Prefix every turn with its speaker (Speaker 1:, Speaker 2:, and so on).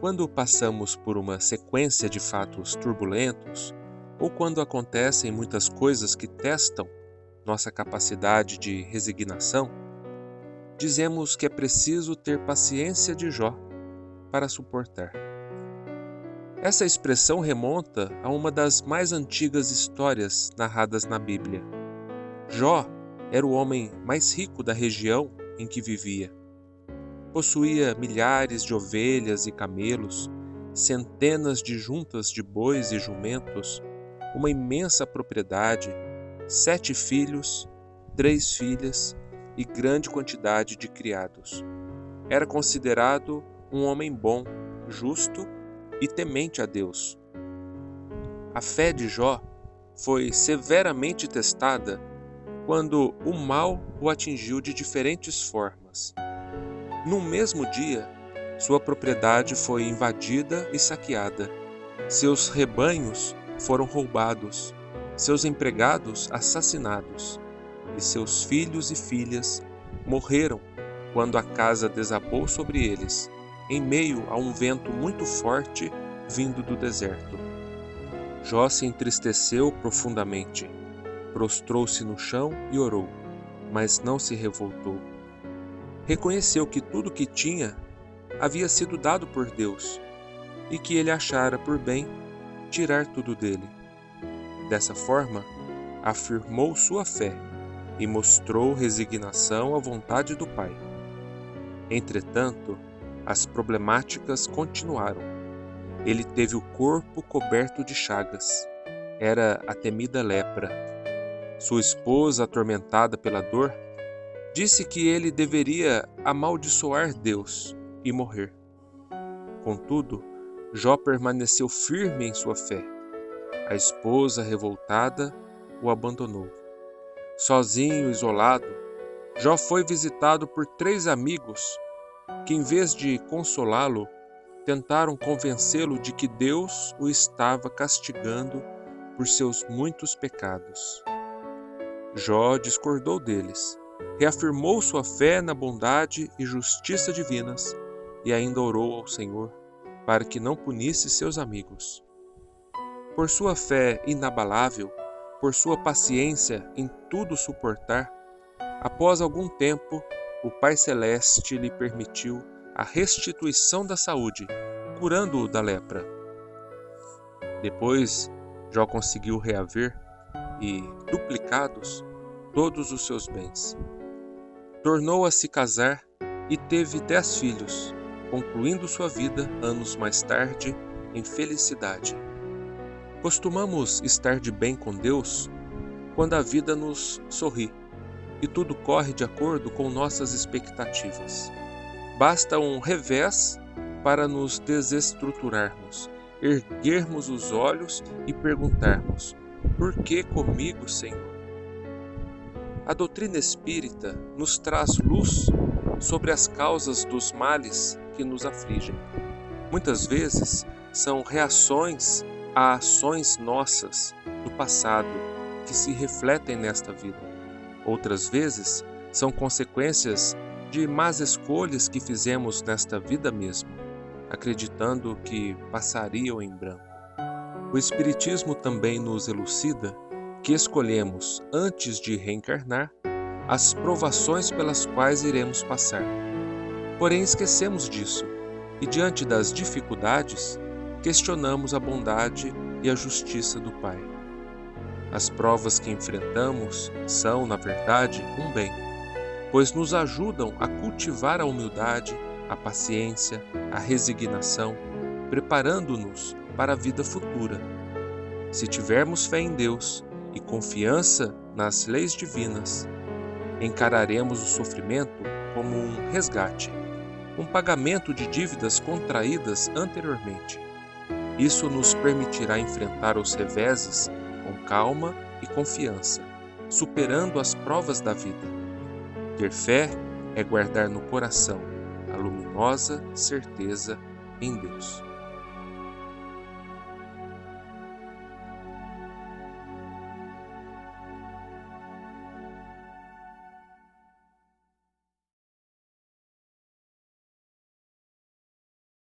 Speaker 1: Quando passamos por uma sequência de fatos turbulentos, ou quando acontecem muitas coisas que testam nossa capacidade de resignação, dizemos que é preciso ter paciência de Jó para suportar. Essa expressão remonta a uma das mais antigas histórias narradas na Bíblia. Jó era o homem mais rico da região em que vivia. Possuía milhares de ovelhas e camelos, centenas de juntas de bois e jumentos, uma imensa propriedade, sete filhos, três filhas e grande quantidade de criados. Era considerado um homem bom, justo e temente a Deus. A fé de Jó foi severamente testada quando o mal o atingiu de diferentes formas. No mesmo dia, sua propriedade foi invadida e saqueada, seus rebanhos foram roubados, seus empregados assassinados, e seus filhos e filhas morreram quando a casa desabou sobre eles em meio a um vento muito forte vindo do deserto. Jó se entristeceu profundamente, prostrou-se no chão e orou, mas não se revoltou. Reconheceu que tudo que tinha havia sido dado por Deus e que ele achara por bem tirar tudo dele. Dessa forma, afirmou sua fé e mostrou resignação à vontade do Pai. Entretanto, as problemáticas continuaram. Ele teve o corpo coberto de chagas. Era a temida lepra. Sua esposa, atormentada pela dor, disse que ele deveria amaldiçoar Deus e morrer. Contudo, Jó permaneceu firme em sua fé. A esposa, revoltada, o abandonou. Sozinho, isolado, Jó foi visitado por três amigos que, em vez de consolá-lo, tentaram convencê-lo de que Deus o estava castigando por seus muitos pecados. Jó discordou deles, reafirmou sua fé na bondade e justiça divinas e ainda orou ao Senhor para que não punisse seus amigos. Por sua fé inabalável, por sua paciência em tudo suportar, após algum tempo o Pai Celeste lhe permitiu a restituição da saúde, curando-o da lepra. Depois, Jó conseguiu reaver e, duplicados, todos os seus bens. Tornou a se casar e teve dez filhos, concluindo sua vida anos mais tarde em felicidade. Costumamos estar de bem com Deus quando a vida nos sorri e tudo corre de acordo com nossas expectativas. Basta um revés para nos desestruturarmos, erguermos os olhos e perguntarmos: Por que comigo, Senhor? A doutrina espírita nos traz luz sobre as causas dos males que nos afligem. Muitas vezes são reações a ações nossas do passado que se refletem nesta vida. Outras vezes, são consequências de más escolhas que fizemos nesta vida mesmo, acreditando que passariam em branco. O Espiritismo também nos elucida que escolhemos, antes de reencarnar, as provações pelas quais iremos passar. Porém, esquecemos disso e, diante das dificuldades, questionamos a bondade e a justiça do Pai. As provas que enfrentamos são, na verdade, um bem, pois nos ajudam a cultivar a humildade, a paciência, a resignação, preparando-nos para a vida futura. Se tivermos fé em Deus e confiança nas leis divinas, encararemos o sofrimento como um resgate, um pagamento de dívidas contraídas anteriormente. Isso nos permitirá enfrentar os reveses com calma e confiança, superando as provas da vida. Ter fé é guardar no coração a luminosa certeza em Deus.